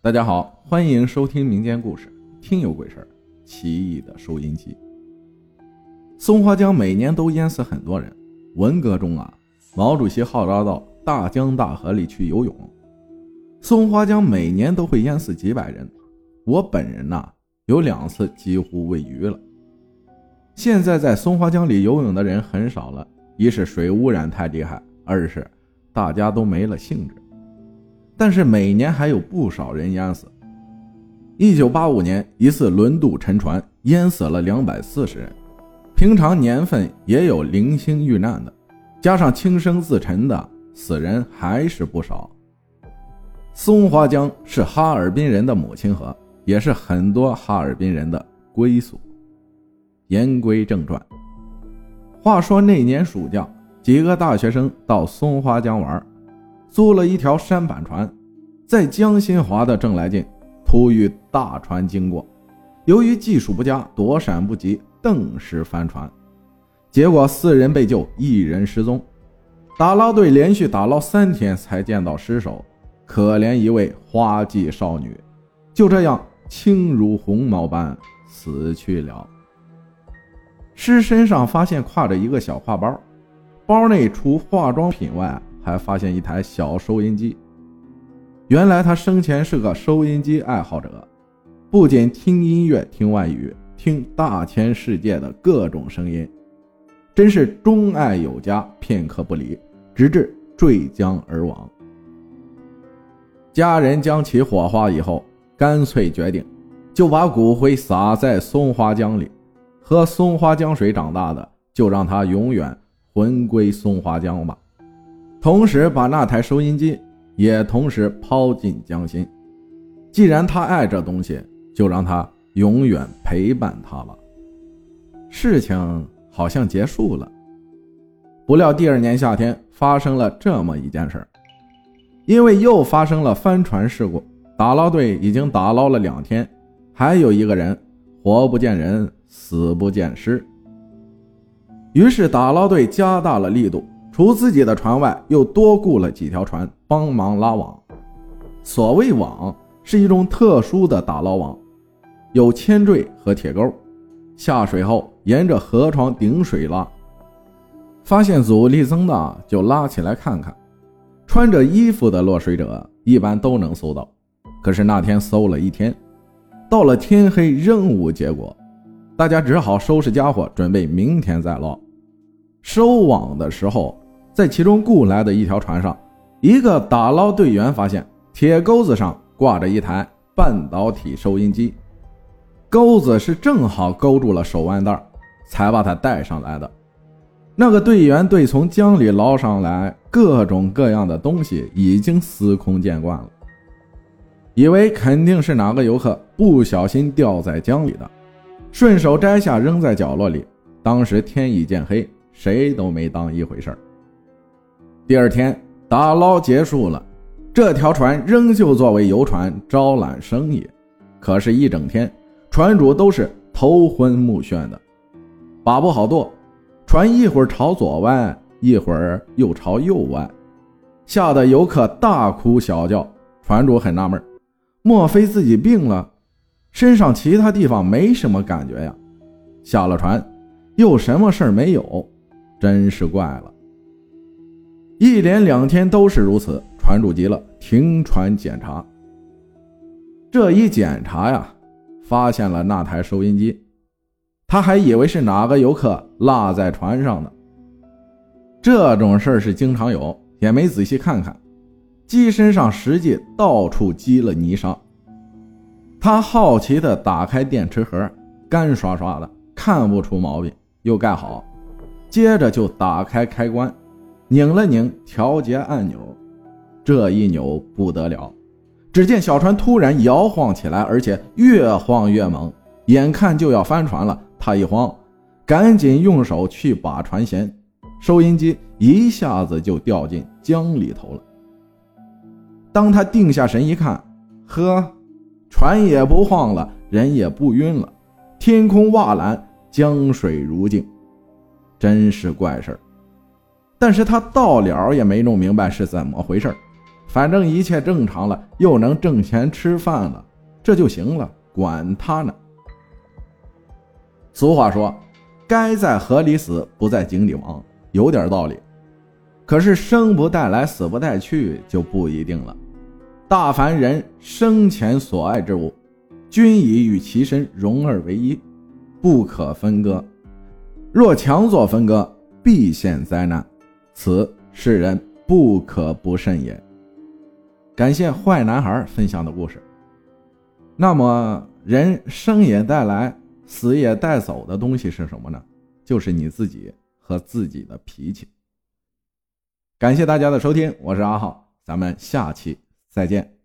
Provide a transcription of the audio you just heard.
大家好，欢迎收听民间故事《听有鬼事儿奇异的收音机。松花江每年都淹死很多人。文革中啊，毛主席号召到大江大河里去游泳。松花江每年都会淹死几百人。我本人呐，有两次几乎喂鱼了。现在在松花江里游泳的人很少了，一是水污染太厉害，二是大家都没了兴致。但是每年还有不少人淹死。一九八五年一次轮渡沉船，淹死了两百四十人。平常年份也有零星遇难的，加上轻生自沉的，死人还是不少。松花江是哈尔滨人的母亲河，也是很多哈尔滨人的归宿。言归正传，话说那年暑假，几个大学生到松花江玩。租了一条舢板船，在江心划的正来劲，突遇大船经过。由于技术不佳，躲闪不及，顿时翻船。结果四人被救，一人失踪。打捞队连续打捞三天才见到尸首，可怜一位花季少女，就这样轻如鸿毛般死去了。尸身上发现挎着一个小挎包，包内除化妆品外。还发现一台小收音机，原来他生前是个收音机爱好者，不仅听音乐、听外语、听大千世界的各种声音，真是钟爱有加，片刻不离，直至坠江而亡。家人将其火化以后，干脆决定就把骨灰撒在松花江里，喝松花江水长大的，就让他永远魂归松花江吧。同时把那台收音机也同时抛进江心。既然他爱这东西，就让他永远陪伴他吧。事情好像结束了。不料第二年夏天发生了这么一件事儿因为又发生了翻船事故，打捞队已经打捞了两天，还有一个人活不见人，死不见尸。于是打捞队加大了力度。除自己的船外，又多雇了几条船帮忙拉网。所谓网，是一种特殊的打捞网，有铅坠和铁钩。下水后，沿着河床顶水拉，发现阻力增大就拉起来看看。穿着衣服的落水者一般都能搜到，可是那天搜了一天，到了天黑仍无结果，大家只好收拾家伙，准备明天再捞。收网的时候。在其中雇来的一条船上，一个打捞队员发现铁钩子上挂着一台半导体收音机，钩子是正好勾住了手腕带，才把它带上来的。那个队员对从江里捞上来各种各样的东西已经司空见惯了，以为肯定是哪个游客不小心掉在江里的，顺手摘下扔在角落里。当时天已渐黑，谁都没当一回事儿。第二天打捞结束了，这条船仍旧作为游船招揽生意。可是，一整天船主都是头昏目眩的，把不好舵，船一会儿朝左弯，一会儿又朝右弯，吓得游客大哭小叫。船主很纳闷，莫非自己病了？身上其他地方没什么感觉呀？下了船又什么事儿没有？真是怪了。一连两天都是如此，船主急了，停船检查。这一检查呀，发现了那台收音机，他还以为是哪个游客落在船上呢。这种事儿是经常有，也没仔细看看，机身上实际到处积了泥沙。他好奇地打开电池盒，干刷刷的，看不出毛病，又盖好，接着就打开开关。拧了拧调节按钮，这一扭不得了，只见小船突然摇晃起来，而且越晃越猛，眼看就要翻船了。他一慌，赶紧用手去把船舷，收音机一下子就掉进江里头了。当他定下神一看，呵，船也不晃了，人也不晕了，天空瓦蓝，江水如镜，真是怪事儿。但是他到了也没弄明白是怎么回事反正一切正常了，又能挣钱吃饭了，这就行了，管他呢。俗话说：“该在河里死，不在井里亡”，有点道理。可是生不带来，死不带去就不一定了。大凡人生前所爱之物，均已与其身融而为一，不可分割。若强作分割，必现灾难，此世人不可不慎也。感谢坏男孩分享的故事。那么，人生也带来，死也带走的东西是什么呢？就是你自己和自己的脾气。感谢大家的收听，我是阿浩，咱们下期再见。